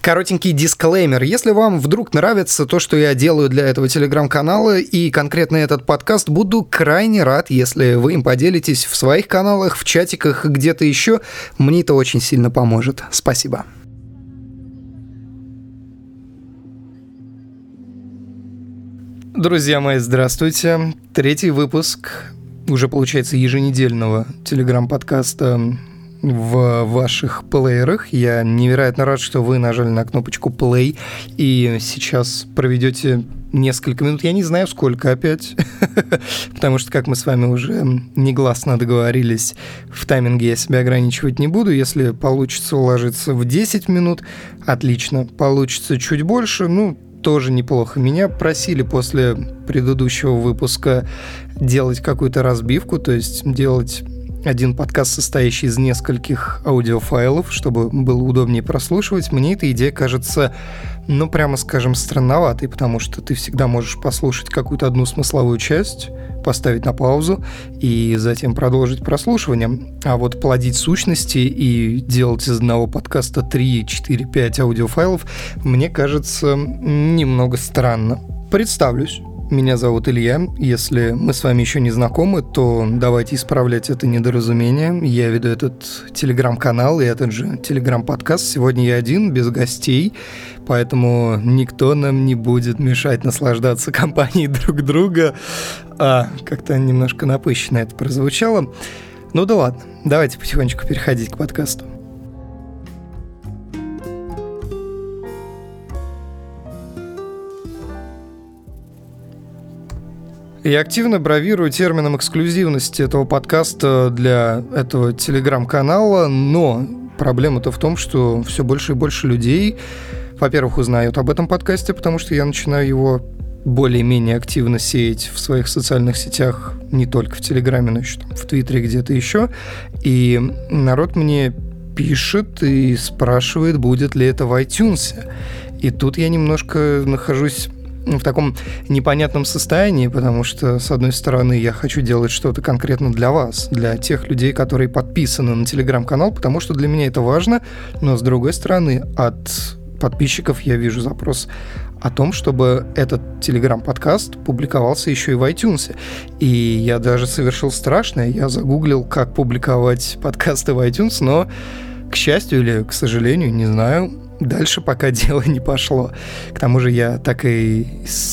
Коротенький дисклеймер. Если вам вдруг нравится то, что я делаю для этого телеграм-канала и конкретно этот подкаст, буду крайне рад, если вы им поделитесь в своих каналах, в чатиках, где-то еще. Мне это очень сильно поможет. Спасибо. Друзья мои, здравствуйте. Третий выпуск уже, получается, еженедельного телеграм-подкаста в ваших плеерах. Я невероятно рад, что вы нажали на кнопочку play и сейчас проведете несколько минут, я не знаю сколько опять, потому что, как мы с вами уже негласно договорились, в тайминге я себя ограничивать не буду. Если получится уложиться в 10 минут, отлично. Получится чуть больше, ну, тоже неплохо. Меня просили после предыдущего выпуска делать какую-то разбивку, то есть делать один подкаст, состоящий из нескольких аудиофайлов, чтобы было удобнее прослушивать, мне эта идея кажется, ну, прямо скажем, странноватой, потому что ты всегда можешь послушать какую-то одну смысловую часть, поставить на паузу и затем продолжить прослушивание. А вот плодить сущности и делать из одного подкаста 3, 4, 5 аудиофайлов, мне кажется немного странно. Представлюсь. Меня зовут Илья. Если мы с вами еще не знакомы, то давайте исправлять это недоразумение. Я веду этот телеграм-канал и этот же телеграм-подкаст. Сегодня я один, без гостей, поэтому никто нам не будет мешать наслаждаться компанией друг друга. А, как-то немножко напыщенно это прозвучало. Ну да ладно, давайте потихонечку переходить к подкасту. Я активно бравирую термином эксклюзивности этого подкаста для этого телеграм-канала, но проблема-то в том, что все больше и больше людей, во-первых, узнают об этом подкасте, потому что я начинаю его более-менее активно сеять в своих социальных сетях, не только в Телеграме, но еще там, в Твиттере где-то еще. И народ мне пишет и спрашивает, будет ли это в iTunes. И тут я немножко нахожусь в таком непонятном состоянии, потому что, с одной стороны, я хочу делать что-то конкретно для вас, для тех людей, которые подписаны на телеграм-канал, потому что для меня это важно, но, с другой стороны, от подписчиков я вижу запрос о том, чтобы этот телеграм-подкаст публиковался еще и в iTunes. И я даже совершил страшное, я загуглил, как публиковать подкасты в iTunes, но, к счастью или к сожалению, не знаю, Дальше пока дело не пошло. К тому же я так и,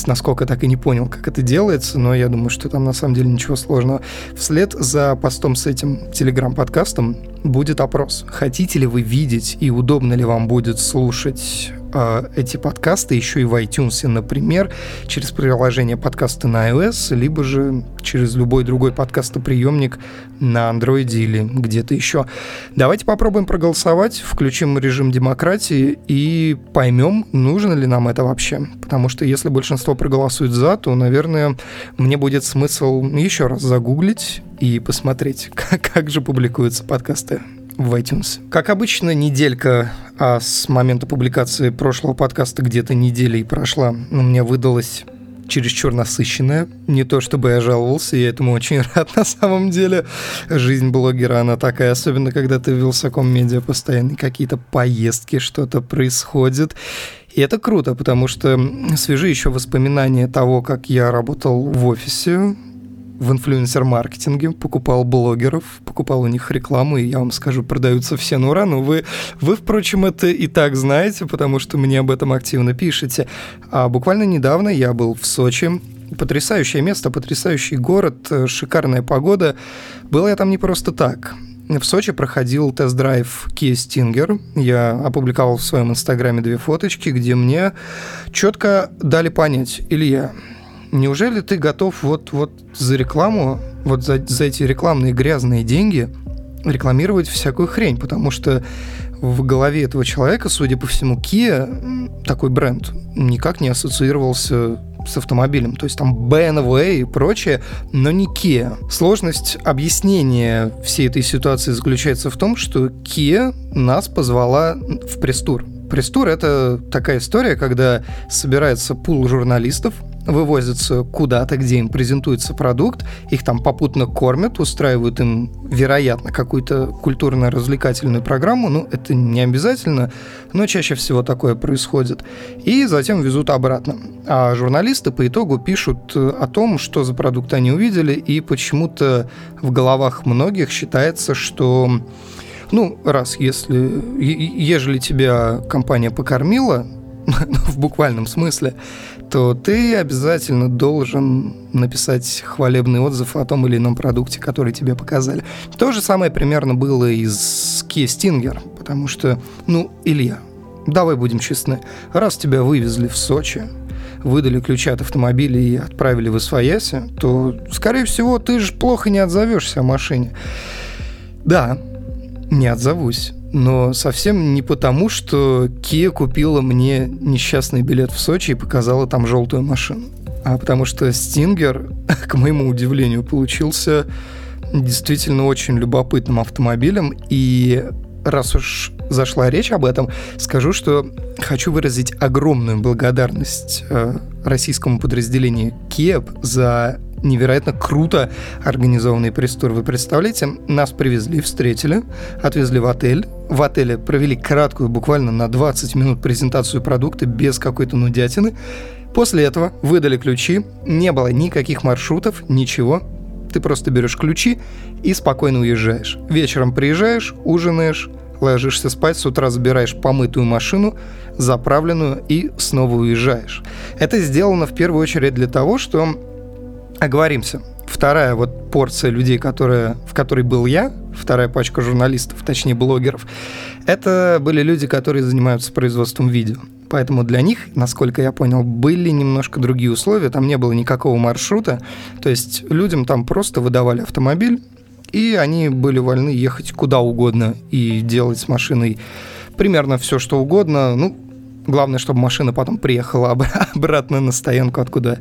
насколько так и не понял, как это делается, но я думаю, что там на самом деле ничего сложного. Вслед за постом с этим телеграм-подкастом будет опрос. Хотите ли вы видеть и удобно ли вам будет слушать э, эти подкасты еще и в iTunes, например, через приложение подкасты на iOS, либо же через любой другой подкастоприемник на Android или где-то еще. Давайте попробуем проголосовать, включим режим демократии и поймем, нужно ли нам это вообще. Потому что если большинство проголосует за, то, наверное, мне будет смысл еще раз загуглить и посмотреть, как, как же публикуются подкасты в iTunes. Как обычно, неделька, а с момента публикации прошлого подкаста где-то неделя и прошла, у меня выдалась чересчур насыщенная. Не то чтобы я жаловался, я этому очень рад на самом деле. Жизнь блогера, она такая, особенно когда ты в Вилсаком медиа постоянно какие-то поездки, что-то происходит. И это круто, потому что свежи еще воспоминания того, как я работал в офисе, в инфлюенсер-маркетинге, покупал блогеров, покупал у них рекламу, и я вам скажу, продаются все на ура, но вы, вы, впрочем, это и так знаете, потому что мне об этом активно пишете. А буквально недавно я был в Сочи, потрясающее место, потрясающий город, э, шикарная погода. Был я там не просто так. В Сочи проходил тест-драйв Kia Stinger. Я опубликовал в своем инстаграме две фоточки, где мне четко дали понять, Илья, неужели ты готов вот, вот за рекламу, вот за, за эти рекламные грязные деньги рекламировать всякую хрень, потому что в голове этого человека, судя по всему, Kia, такой бренд, никак не ассоциировался с автомобилем. То есть там BMW и прочее, но не Kia. Сложность объяснения всей этой ситуации заключается в том, что Kia нас позвала в пресс-тур. Пресс-тур — это такая история, когда собирается пул журналистов, вывозятся куда-то, где им презентуется продукт, их там попутно кормят, устраивают им, вероятно, какую-то культурно-развлекательную программу, ну, это не обязательно, но чаще всего такое происходит, и затем везут обратно. А журналисты по итогу пишут э, о том, что за продукт они увидели, и почему-то в головах многих считается, что ну, раз если, ежели тебя компания покормила, в буквальном смысле, то ты обязательно должен написать хвалебный отзыв о том или ином продукте, который тебе показали. То же самое примерно было и с Kia Stinger, потому что, ну, Илья, давай будем честны, раз тебя вывезли в Сочи, выдали ключи от автомобиля и отправили в Освояси, то, скорее всего, ты же плохо не отзовешься о машине. Да, не отзовусь но совсем не потому, что Kia купила мне несчастный билет в Сочи и показала там желтую машину, а потому что Стингер, к моему удивлению, получился действительно очень любопытным автомобилем, и раз уж зашла речь об этом, скажу, что хочу выразить огромную благодарность э, российскому подразделению Киев за невероятно круто организованный пресс-тур. Вы представляете, нас привезли, встретили, отвезли в отель. В отеле провели краткую, буквально на 20 минут презентацию продукта без какой-то нудятины. После этого выдали ключи, не было никаких маршрутов, ничего. Ты просто берешь ключи и спокойно уезжаешь. Вечером приезжаешь, ужинаешь, ложишься спать, с утра забираешь помытую машину, заправленную и снова уезжаешь. Это сделано в первую очередь для того, что оговоримся. Вторая вот порция людей, которая, в которой был я, вторая пачка журналистов, точнее блогеров, это были люди, которые занимаются производством видео. Поэтому для них, насколько я понял, были немножко другие условия, там не было никакого маршрута. То есть людям там просто выдавали автомобиль, и они были вольны ехать куда угодно и делать с машиной примерно все, что угодно. Ну, Главное, чтобы машина потом приехала обратно на стоянку, откуда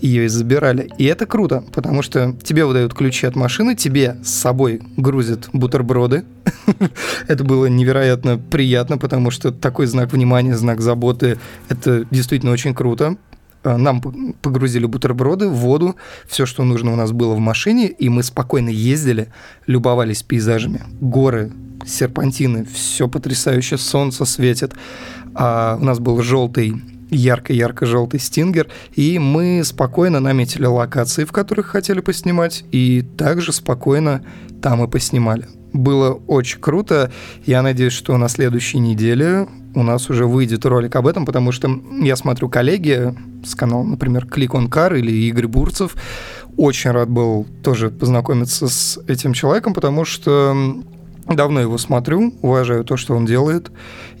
ее и забирали. И это круто, потому что тебе выдают ключи от машины, тебе с собой грузят бутерброды. это было невероятно приятно, потому что такой знак внимания, знак заботы, это действительно очень круто. А, нам погрузили бутерброды, воду, все, что нужно у нас было в машине, и мы спокойно ездили, любовались пейзажами. Горы, серпантины, все потрясающе, солнце светит. А у нас был желтый ярко-ярко-желтый стингер, и мы спокойно наметили локации, в которых хотели поснимать, и также спокойно там и поснимали. Было очень круто. Я надеюсь, что на следующей неделе у нас уже выйдет ролик об этом, потому что я смотрю коллеги с канала, например, Click on Car или Игорь Бурцев. Очень рад был тоже познакомиться с этим человеком, потому что давно его смотрю, уважаю то, что он делает.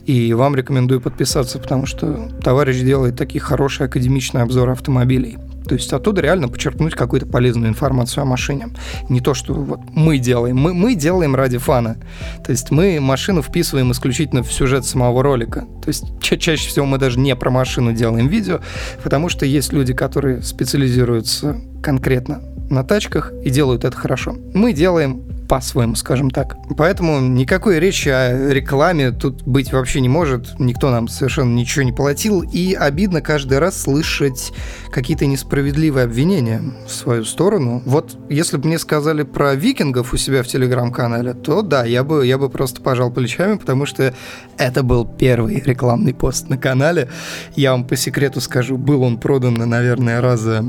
И вам рекомендую подписаться, потому что товарищ делает такие хорошие академичные обзоры автомобилей. То есть оттуда реально почерпнуть какую-то полезную информацию о машине. Не то, что вот мы делаем. Мы, мы делаем ради фана. То есть мы машину вписываем исключительно в сюжет самого ролика. То есть ча- чаще всего мы даже не про машину делаем видео, потому что есть люди, которые специализируются конкретно на тачках и делают это хорошо. Мы делаем по-своему, скажем так. Поэтому никакой речи о рекламе тут быть вообще не может. Никто нам совершенно ничего не платил. И обидно каждый раз слышать какие-то несправедливые обвинения в свою сторону. Вот если бы мне сказали про викингов у себя в телеграм-канале, то да, я бы, я бы просто пожал плечами, потому что это был первый рекламный пост на канале. Я вам по секрету скажу, был он продан, наверное, раза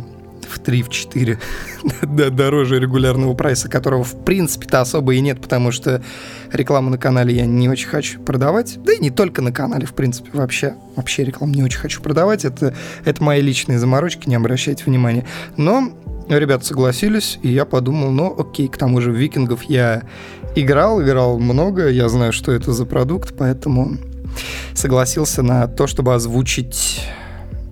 в 3-4 дороже регулярного прайса, которого в принципе-то особо и нет, потому что рекламу на канале я не очень хочу продавать. Да и не только на канале, в принципе, вообще. Вообще рекламу не очень хочу продавать. Это, это мои личные заморочки, не обращайте внимания. Но ребята согласились, и я подумал, ну окей, к тому же в викингов я играл, играл много, я знаю, что это за продукт, поэтому согласился на то, чтобы озвучить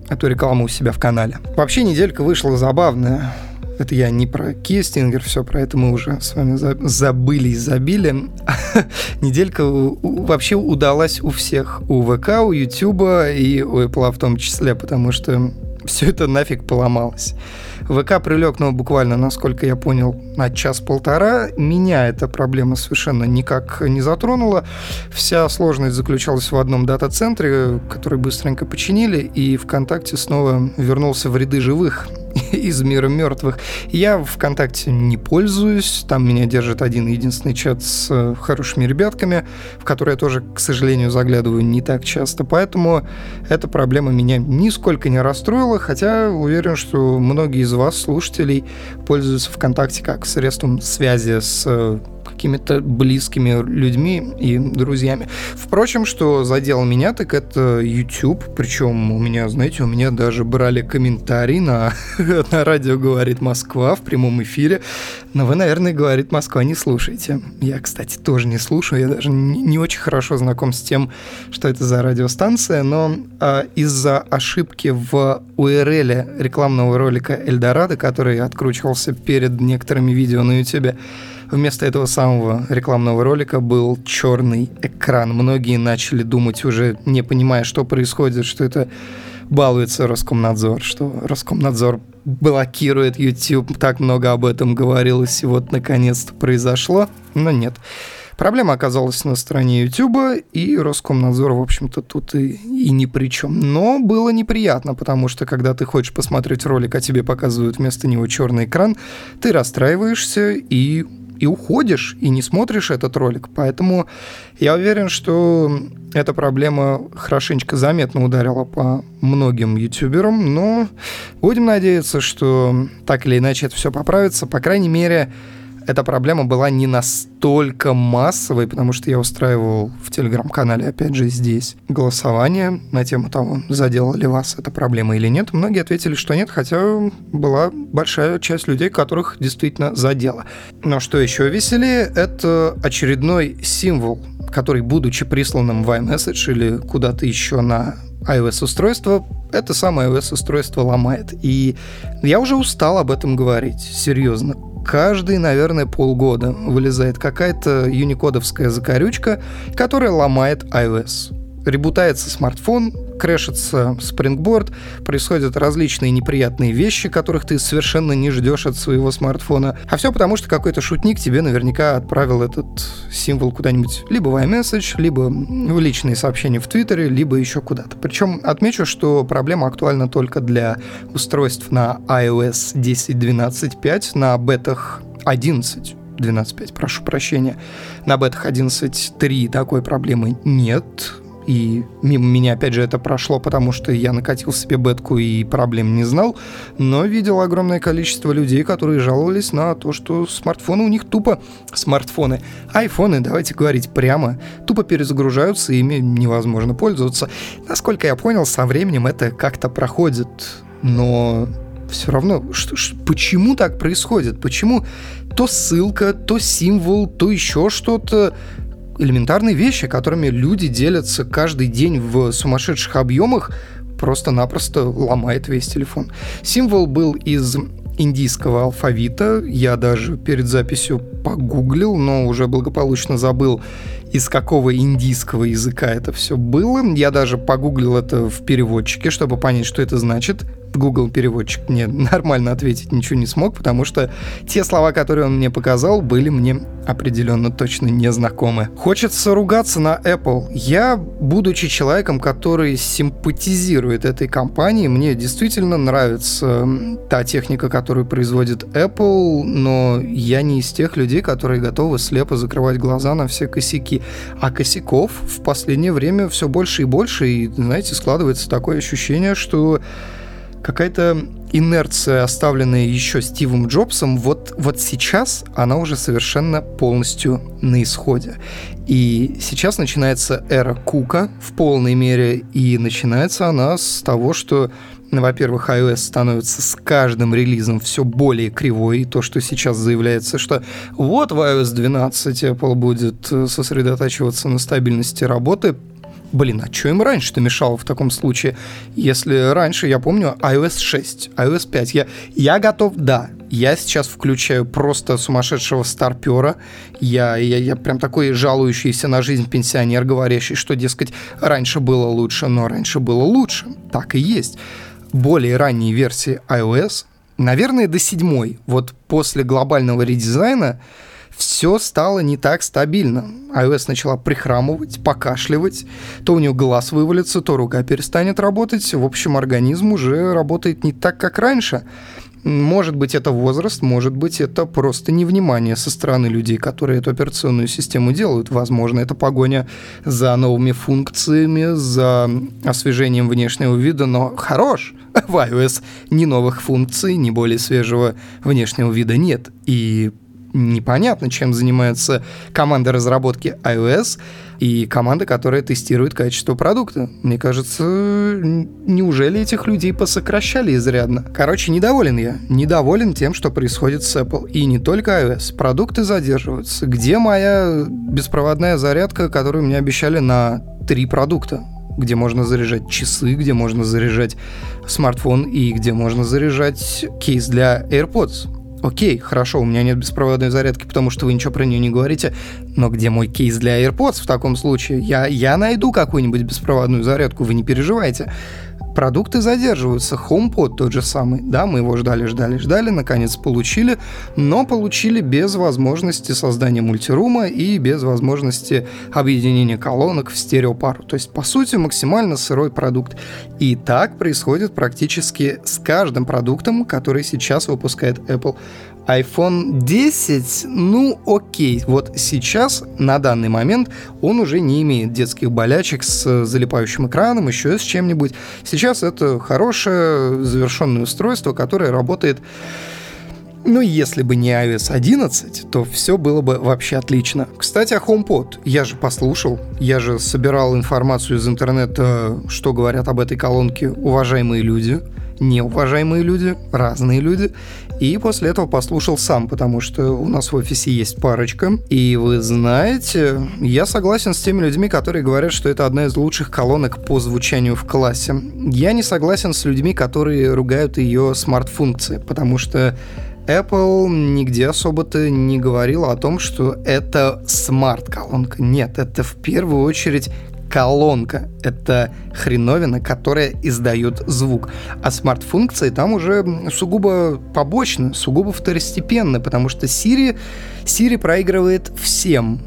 эту рекламу у себя в канале. Вообще неделька вышла забавная. Это я не про Кистингер, все про это мы уже с вами забыли и забили. Неделька вообще удалась у всех. У ВК, у Ютуба и у Apple в том числе, потому что все это нафиг поломалось. ВК прилег, но буквально, насколько я понял, на час-полтора. Меня эта проблема совершенно никак не затронула. Вся сложность заключалась в одном дата-центре, который быстренько починили, и ВКонтакте снова вернулся в ряды живых из мира мертвых. Я ВКонтакте не пользуюсь, там меня держит один единственный чат с э, хорошими ребятками, в который я тоже, к сожалению, заглядываю не так часто, поэтому эта проблема меня нисколько не расстроила, хотя уверен, что многие из вас, слушателей, пользуются ВКонтакте как средством связи с э, какими-то близкими людьми и друзьями. Впрочем, что задел меня, так это YouTube. Причем у меня, знаете, у меня даже брали комментарий на, на радио «Говорит Москва» в прямом эфире. Но вы, наверное, «Говорит Москва» не слушаете. Я, кстати, тоже не слушаю. Я даже не, не очень хорошо знаком с тем, что это за радиостанция. Но а, из-за ошибки в URL рекламного ролика «Эльдорадо», который откручивался перед некоторыми видео на YouTube, Вместо этого самого рекламного ролика был черный экран. Многие начали думать уже, не понимая, что происходит, что это балуется Роскомнадзор, что Роскомнадзор блокирует YouTube. Так много об этом говорилось, и вот наконец-то произошло. Но нет. Проблема оказалась на стороне YouTube, и Роскомнадзор, в общем-то, тут и, и ни при чем. Но было неприятно, потому что когда ты хочешь посмотреть ролик, а тебе показывают вместо него черный экран, ты расстраиваешься и и уходишь, и не смотришь этот ролик. Поэтому я уверен, что эта проблема хорошенечко заметно ударила по многим ютуберам, но будем надеяться, что так или иначе это все поправится. По крайней мере, эта проблема была не настолько массовой, потому что я устраивал в телеграм-канале, опять же, здесь голосование на тему того, задела ли вас эта проблема или нет. Многие ответили, что нет, хотя была большая часть людей, которых действительно задела. Но что еще веселее, это очередной символ, который, будучи присланным в iMessage или куда-то еще на iOS-устройство, это самое iOS-устройство ломает. И я уже устал об этом говорить, серьезно каждые, наверное, полгода вылезает какая-то юникодовская закорючка, которая ломает iOS. Ребутается смартфон, крэшится спрингборд, происходят различные неприятные вещи, которых ты совершенно не ждешь от своего смартфона. А все потому, что какой-то шутник тебе наверняка отправил этот символ куда-нибудь либо в iMessage, либо в личные сообщения в Твиттере, либо еще куда-то. Причем отмечу, что проблема актуальна только для устройств на iOS 10.12.5, на бетах 11 12.5, прошу прощения. На бетах 11.3 такой проблемы нет. И мимо меня, опять же, это прошло, потому что я накатил себе бетку и проблем не знал, но видел огромное количество людей, которые жаловались на то, что смартфоны у них тупо смартфоны. Айфоны, давайте говорить прямо, тупо перезагружаются, ими невозможно пользоваться. Насколько я понял, со временем это как-то проходит, но все равно, что, что, почему так происходит? Почему то ссылка, то символ, то еще что-то элементарные вещи, которыми люди делятся каждый день в сумасшедших объемах, просто-напросто ломает весь телефон. Символ был из индийского алфавита. Я даже перед записью погуглил, но уже благополучно забыл, из какого индийского языка это все было. Я даже погуглил это в переводчике, чтобы понять, что это значит. Google переводчик мне нормально ответить ничего не смог, потому что те слова, которые он мне показал, были мне определенно точно незнакомы. Хочется ругаться на Apple. Я, будучи человеком, который симпатизирует этой компании, мне действительно нравится та техника, которую производит Apple, но я не из тех людей, которые готовы слепо закрывать глаза на все косяки. А косяков в последнее время все больше и больше, и, знаете, складывается такое ощущение, что какая-то инерция, оставленная еще Стивом Джобсом, вот, вот сейчас она уже совершенно полностью на исходе. И сейчас начинается эра Кука в полной мере, и начинается она с того, что во-первых, iOS становится с каждым релизом все более кривой. И то, что сейчас заявляется, что вот в iOS 12 Apple будет сосредотачиваться на стабильности работы, Блин, а что им раньше-то мешало в таком случае? Если раньше, я помню, iOS 6, iOS 5, я, я готов, да, я сейчас включаю просто сумасшедшего старпера. Я, я, я прям такой жалующийся на жизнь пенсионер, говорящий, что, дескать, раньше было лучше, но раньше было лучше. Так и есть. Более ранние версии iOS наверное, до седьмой. Вот после глобального редизайна все стало не так стабильно. iOS начала прихрамывать, покашливать, то у нее глаз вывалится, то рука перестанет работать. В общем, организм уже работает не так, как раньше. Может быть, это возраст, может быть, это просто невнимание со стороны людей, которые эту операционную систему делают. Возможно, это погоня за новыми функциями, за освежением внешнего вида, но хорош. В iOS ни новых функций, ни более свежего внешнего вида нет. И непонятно, чем занимается команда разработки iOS и команда, которая тестирует качество продукта. Мне кажется, неужели этих людей посокращали изрядно? Короче, недоволен я. Недоволен тем, что происходит с Apple. И не только iOS. Продукты задерживаются. Где моя беспроводная зарядка, которую мне обещали на три продукта? где можно заряжать часы, где можно заряжать смартфон и где можно заряжать кейс для AirPods окей, хорошо, у меня нет беспроводной зарядки, потому что вы ничего про нее не говорите, но где мой кейс для AirPods в таком случае? Я, я найду какую-нибудь беспроводную зарядку, вы не переживайте. Продукты задерживаются. HomePod тот же самый. Да, мы его ждали, ждали, ждали, наконец получили, но получили без возможности создания мультирума и без возможности объединения колонок в стереопару. То есть, по сути, максимально сырой продукт. И так происходит практически с каждым продуктом, который сейчас выпускает Apple iPhone 10, ну окей, вот сейчас, на данный момент, он уже не имеет детских болячек с залипающим экраном, еще с чем-нибудь. Сейчас это хорошее завершенное устройство, которое работает ну, если бы не iOS 11, то все было бы вообще отлично. Кстати, о HomePod. Я же послушал, я же собирал информацию из интернета, что говорят об этой колонке уважаемые люди неуважаемые люди, разные люди. И после этого послушал сам, потому что у нас в офисе есть парочка. И вы знаете, я согласен с теми людьми, которые говорят, что это одна из лучших колонок по звучанию в классе. Я не согласен с людьми, которые ругают ее смарт-функции, потому что Apple нигде особо-то не говорила о том, что это смарт-колонка. Нет, это в первую очередь колонка. Это хреновина, которая издает звук. А смарт-функции там уже сугубо побочно, сугубо второстепенно, потому что Siri, Siri проигрывает всем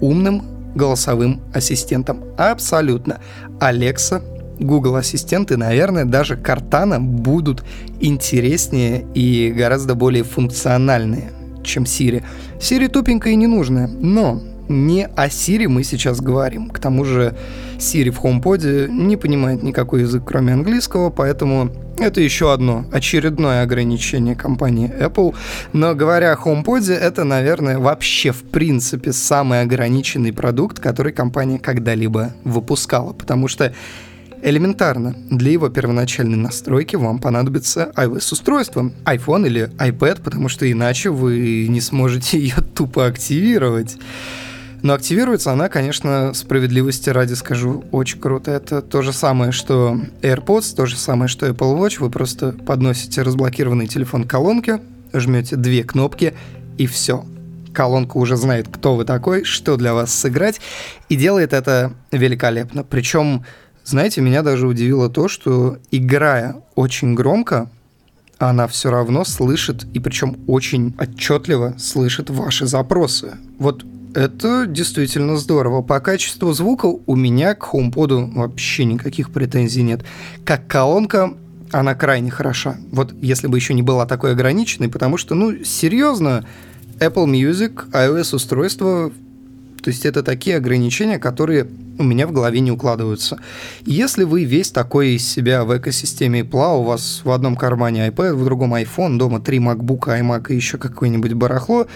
умным голосовым ассистентам. Абсолютно. Alexa, Google ассистенты, наверное, даже Cortana будут интереснее и гораздо более функциональные, чем Siri. Siri тупенькая и ненужная, но не о Siri мы сейчас говорим. К тому же Siri в HomePod не понимает никакой язык, кроме английского, поэтому это еще одно очередное ограничение компании Apple. Но говоря о HomePod, это, наверное, вообще в принципе самый ограниченный продукт, который компания когда-либо выпускала, потому что Элементарно, для его первоначальной настройки вам понадобится iOS-устройство, iPhone или iPad, потому что иначе вы не сможете ее тупо активировать. Но активируется она, конечно, справедливости ради скажу, очень круто. Это то же самое, что AirPods, то же самое, что Apple Watch. Вы просто подносите разблокированный телефон к колонке, жмете две кнопки, и все. Колонка уже знает, кто вы такой, что для вас сыграть, и делает это великолепно. Причем, знаете, меня даже удивило то, что играя очень громко, она все равно слышит, и причем очень отчетливо слышит ваши запросы. Вот это действительно здорово. По качеству звука у меня к HomePod вообще никаких претензий нет. Как колонка, она крайне хороша. Вот если бы еще не была такой ограниченной, потому что, ну, серьезно, Apple Music, iOS-устройство, то есть это такие ограничения, которые у меня в голове не укладываются. Если вы весь такой из себя в экосистеме Apple, у вас в одном кармане iPad, в другом iPhone, дома три MacBook, iMac и еще какое-нибудь барахло,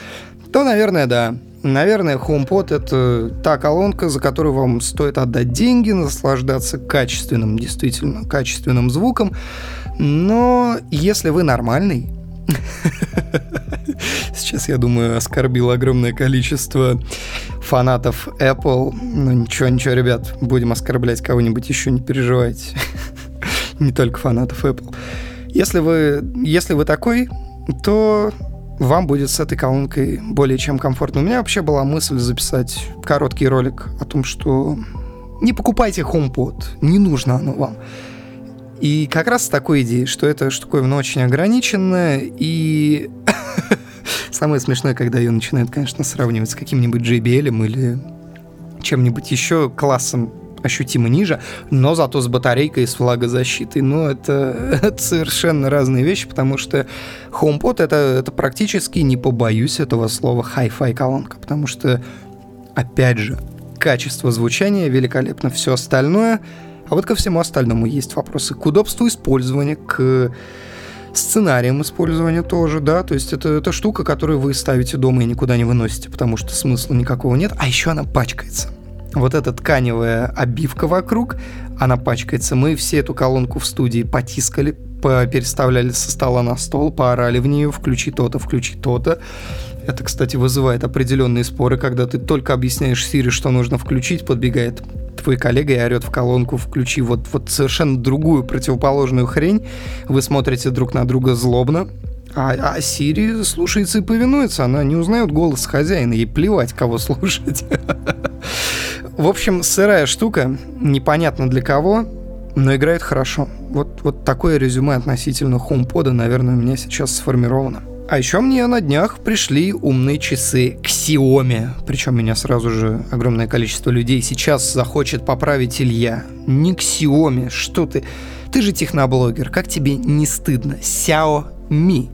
то, наверное, да, Наверное, HomePod — это та колонка, за которую вам стоит отдать деньги, наслаждаться качественным, действительно качественным звуком. Но если вы нормальный, Сейчас, я думаю, оскорбил огромное количество фанатов Apple. Ну ничего, ничего, ребят, будем оскорблять кого-нибудь еще, не переживайте. Не только фанатов Apple. Если вы, если вы такой, то вам будет с этой колонкой более чем комфортно. У меня вообще была мысль записать короткий ролик о том, что не покупайте HomePod, не нужно оно вам. И как раз с такой идеей, что эта штуковина очень ограниченная, и самое смешное, когда ее начинают, конечно, сравнивать с каким-нибудь JBL или чем-нибудь еще классом ощутимо ниже, но зато с батарейкой и с влагозащитой. Но это, это совершенно разные вещи, потому что HomePod это, это практически, не побоюсь этого слова, Hi-Fi колонка, потому что, опять же, качество звучания великолепно, все остальное. А вот ко всему остальному есть вопросы к удобству использования, к сценарием использования тоже, да, то есть это, это штука, которую вы ставите дома и никуда не выносите, потому что смысла никакого нет, а еще она пачкается вот эта тканевая обивка вокруг, она пачкается. Мы все эту колонку в студии потискали, переставляли со стола на стол, поорали в нее, включи то-то, включи то-то. Это, кстати, вызывает определенные споры, когда ты только объясняешь Сири, что нужно включить, подбегает твой коллега и орет в колонку, включи вот, вот совершенно другую противоположную хрень. Вы смотрите друг на друга злобно, а, а Сири слушается и повинуется. Она не узнает голос хозяина, ей плевать, кого слушать. В общем, сырая штука, непонятно для кого, но играет хорошо. Вот, вот такое резюме относительно HomePod, наверное, у меня сейчас сформировано. А еще мне на днях пришли умные часы Xiaomi. Причем меня сразу же огромное количество людей сейчас захочет поправить Илья. Не Xiaomi, что ты? Ты же техноблогер, как тебе не стыдно? Xiaomi.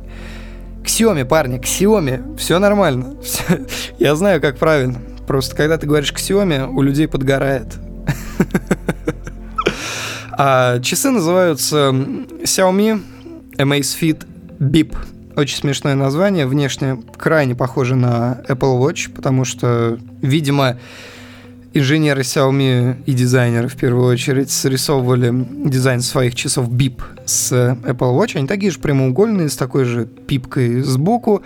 Xiaomi, парни, Xiaomi, все нормально. Я знаю, как правильно. Просто когда ты говоришь Xiaomi, у людей подгорает. А часы называются Xiaomi Amazfit Bip. Очень смешное название, внешне крайне похоже на Apple Watch, потому что, видимо, инженеры Xiaomi и дизайнеры в первую очередь срисовывали дизайн своих часов Bip с Apple Watch. Они такие же прямоугольные, с такой же пипкой сбоку.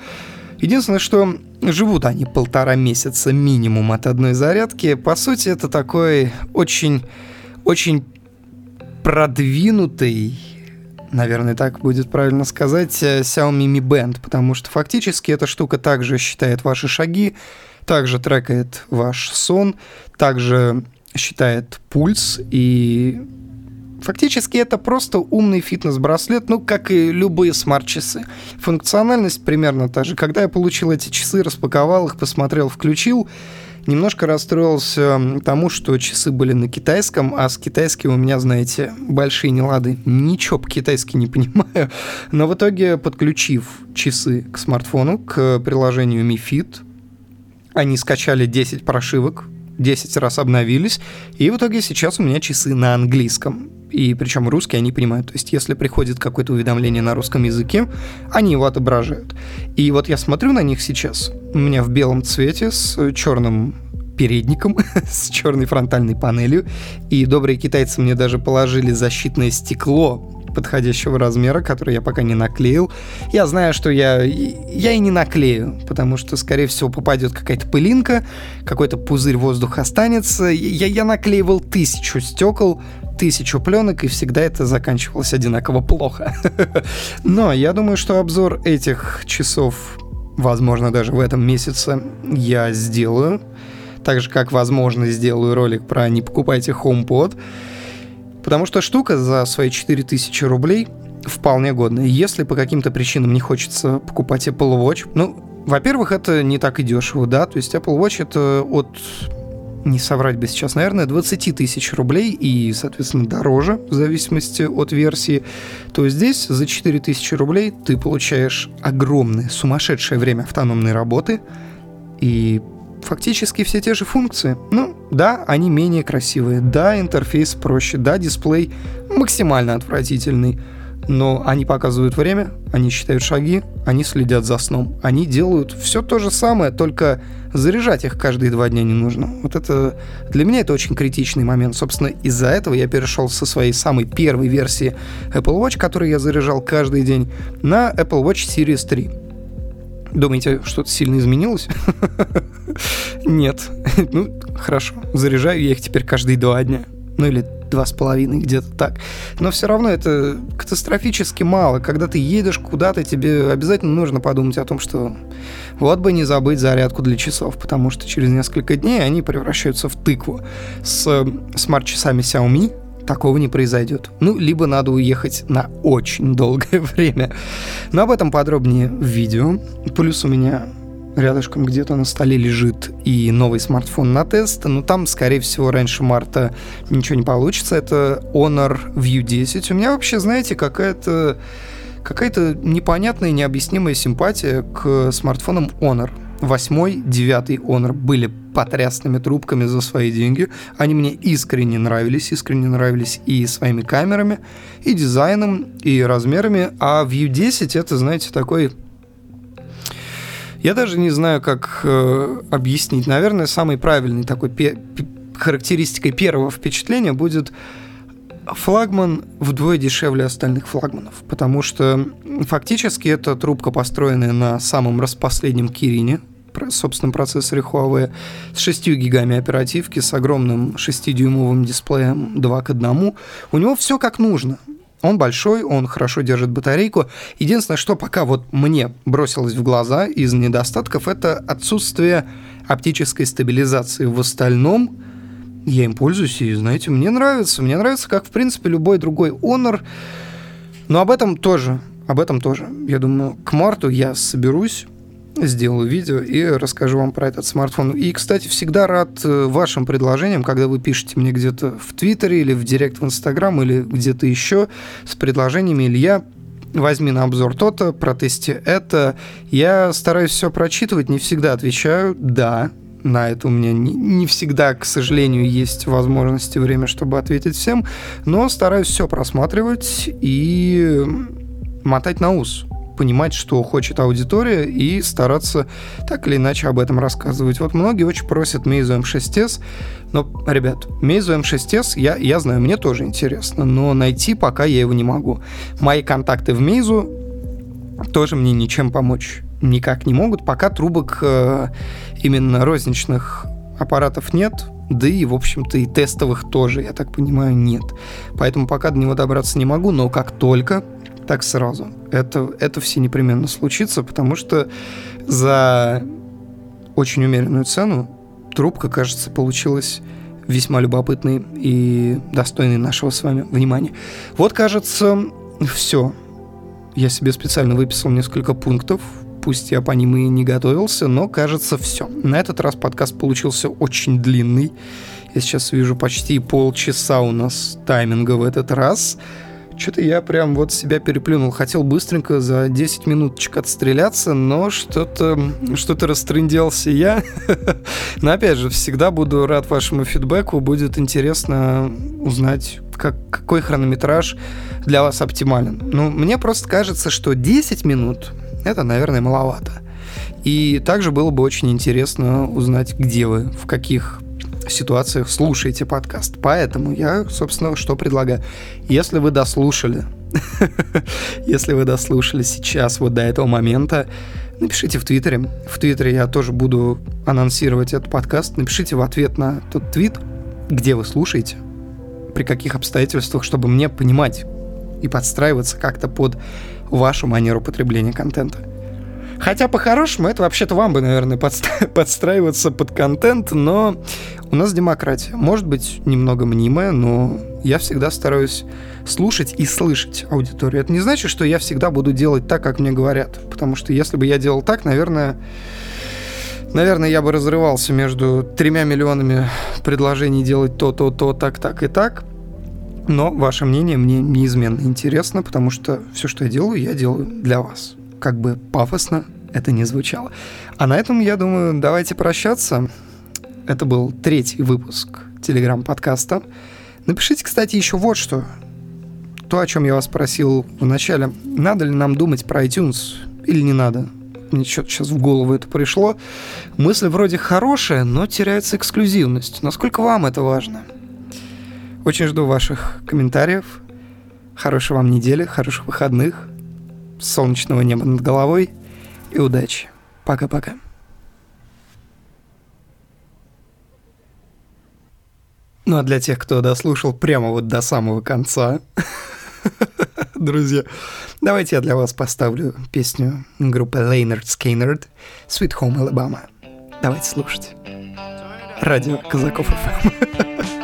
Единственное, что живут они полтора месяца минимум от одной зарядки. По сути, это такой очень, очень продвинутый, наверное, так будет правильно сказать, э, Xiaomi Mi Band, потому что фактически эта штука также считает ваши шаги, также трекает ваш сон, также считает пульс и Фактически это просто умный фитнес-браслет, ну, как и любые смарт-часы. Функциональность примерно та же. Когда я получил эти часы, распаковал их, посмотрел, включил, немножко расстроился тому, что часы были на китайском, а с китайским у меня, знаете, большие нелады. Ничего по-китайски не понимаю. Но в итоге, подключив часы к смартфону, к приложению Mi Fit, они скачали 10 прошивок, 10 раз обновились, и в итоге сейчас у меня часы на английском и причем русские они понимают. То есть, если приходит какое-то уведомление на русском языке, они его отображают. И вот я смотрю на них сейчас. У меня в белом цвете с черным передником, с черной фронтальной панелью. И добрые китайцы мне даже положили защитное стекло подходящего размера, который я пока не наклеил. Я знаю, что я, я и не наклею, потому что, скорее всего, попадет какая-то пылинка, какой-то пузырь воздуха останется. Я, я наклеивал тысячу стекол, тысячу пленок, и всегда это заканчивалось одинаково плохо. Но я думаю, что обзор этих часов, возможно, даже в этом месяце я сделаю. Так же, как, возможно, сделаю ролик про «Не покупайте HomePod». Потому что штука за свои 4000 рублей вполне годная. Если по каким-то причинам не хочется покупать Apple Watch, ну, во-первых, это не так и дешево, да, то есть Apple Watch это от не соврать бы сейчас, наверное, 20 тысяч рублей и, соответственно, дороже, в зависимости от версии, то здесь за 4 тысячи рублей ты получаешь огромное, сумасшедшее время автономной работы и фактически все те же функции. Ну, да, они менее красивые, да, интерфейс проще, да, дисплей максимально отвратительный, но они показывают время, они считают шаги, они следят за сном. Они делают все то же самое, только заряжать их каждые два дня не нужно. Вот это для меня это очень критичный момент. Собственно, из-за этого я перешел со своей самой первой версии Apple Watch, которую я заряжал каждый день, на Apple Watch Series 3. Думаете, что-то сильно изменилось? Нет. Ну, хорошо. Заряжаю я их теперь каждые два дня. Ну или два с половиной, где-то так. Но все равно это катастрофически мало. Когда ты едешь куда-то, тебе обязательно нужно подумать о том, что вот бы не забыть зарядку для часов, потому что через несколько дней они превращаются в тыкву. С смарт-часами Xiaomi такого не произойдет. Ну, либо надо уехать на очень долгое время. Но об этом подробнее в видео. Плюс у меня рядышком где-то на столе лежит и новый смартфон на тест, но там, скорее всего, раньше марта ничего не получится. Это Honor View 10. У меня вообще, знаете, какая-то какая-то непонятная, необъяснимая симпатия к смартфонам Honor. Восьмой, девятый Honor были потрясными трубками за свои деньги. Они мне искренне нравились, искренне нравились и своими камерами, и дизайном, и размерами. А View 10 это, знаете, такой я даже не знаю, как э, объяснить. Наверное, самый правильный такой пе- характеристикой первого впечатления будет флагман вдвое дешевле остальных флагманов, потому что фактически это трубка, построенная на самом распоследнем Кирине, собственном процессоре Huawei, с 6 гигами оперативки, с огромным 6-дюймовым дисплеем 2 к 1. У него все как нужно. Он большой, он хорошо держит батарейку. Единственное, что пока вот мне бросилось в глаза из недостатков, это отсутствие оптической стабилизации. В остальном я им пользуюсь, и, знаете, мне нравится. Мне нравится, как, в принципе, любой другой Honor. Но об этом тоже, об этом тоже. Я думаю, к марту я соберусь, сделаю видео и расскажу вам про этот смартфон. И, кстати, всегда рад э, вашим предложениям, когда вы пишете мне где-то в Твиттере или в Директ в Инстаграм или где-то еще с предложениями. Илья, возьми на обзор то-то, протести это. Я стараюсь все прочитывать, не всегда отвечаю «да», на это у меня не, не всегда, к сожалению, есть возможности, время, чтобы ответить всем, но стараюсь все просматривать и мотать на ус понимать, что хочет аудитория, и стараться так или иначе об этом рассказывать. Вот многие очень просят Meizu M6s, но, ребят, Meizu M6s, я, я знаю, мне тоже интересно, но найти пока я его не могу. Мои контакты в Meizu тоже мне ничем помочь никак не могут, пока трубок э, именно розничных аппаратов нет, да и, в общем-то, и тестовых тоже, я так понимаю, нет. Поэтому пока до него добраться не могу, но как только так сразу. Это, это все непременно случится, потому что за очень умеренную цену трубка, кажется, получилась весьма любопытной и достойной нашего с вами внимания. Вот, кажется, все. Я себе специально выписал несколько пунктов, пусть я по ним и не готовился, но, кажется, все. На этот раз подкаст получился очень длинный. Я сейчас вижу почти полчаса у нас тайминга в этот раз. Что-то я прям вот себя переплюнул. Хотел быстренько за 10 минуточек отстреляться, но что-то что растрынделся я. но опять же, всегда буду рад вашему фидбэку. Будет интересно узнать, как, какой хронометраж для вас оптимален. Ну, мне просто кажется, что 10 минут это, наверное, маловато. И также было бы очень интересно узнать, где вы, в каких ситуациях слушаете подкаст. Поэтому я, собственно, что предлагаю. Если вы дослушали, если вы дослушали сейчас вот до этого момента, напишите в Твиттере. В Твиттере я тоже буду анонсировать этот подкаст. Напишите в ответ на тот твит, где вы слушаете, при каких обстоятельствах, чтобы мне понимать и подстраиваться как-то под вашу манеру потребления контента. Хотя по-хорошему это вообще-то вам бы, наверное, подстраиваться под контент, но у нас демократия. Может быть, немного мнимая, но я всегда стараюсь слушать и слышать аудиторию. Это не значит, что я всегда буду делать так, как мне говорят. Потому что если бы я делал так, наверное, наверное, я бы разрывался между тремя миллионами предложений делать то, то, то, так, так и так. Но ваше мнение мне неизменно интересно, потому что все, что я делаю, я делаю для вас. Как бы пафосно это не звучало. А на этом, я думаю, давайте прощаться. Это был третий выпуск телеграм-подкаста. Напишите, кстати, еще вот что. То, о чем я вас спросил в начале. Надо ли нам думать про iTunes или не надо? Мне что-то сейчас в голову это пришло. Мысль вроде хорошая, но теряется эксклюзивность. Насколько вам это важно? Очень жду ваших комментариев. Хорошей вам недели, хороших выходных, солнечного неба над головой и удачи. Пока-пока. Ну а для тех, кто дослушал прямо вот до самого конца, друзья, давайте я для вас поставлю песню группы Leonard Skinner «Sweet Home Alabama». Давайте слушать. Радио Казаков ФМ.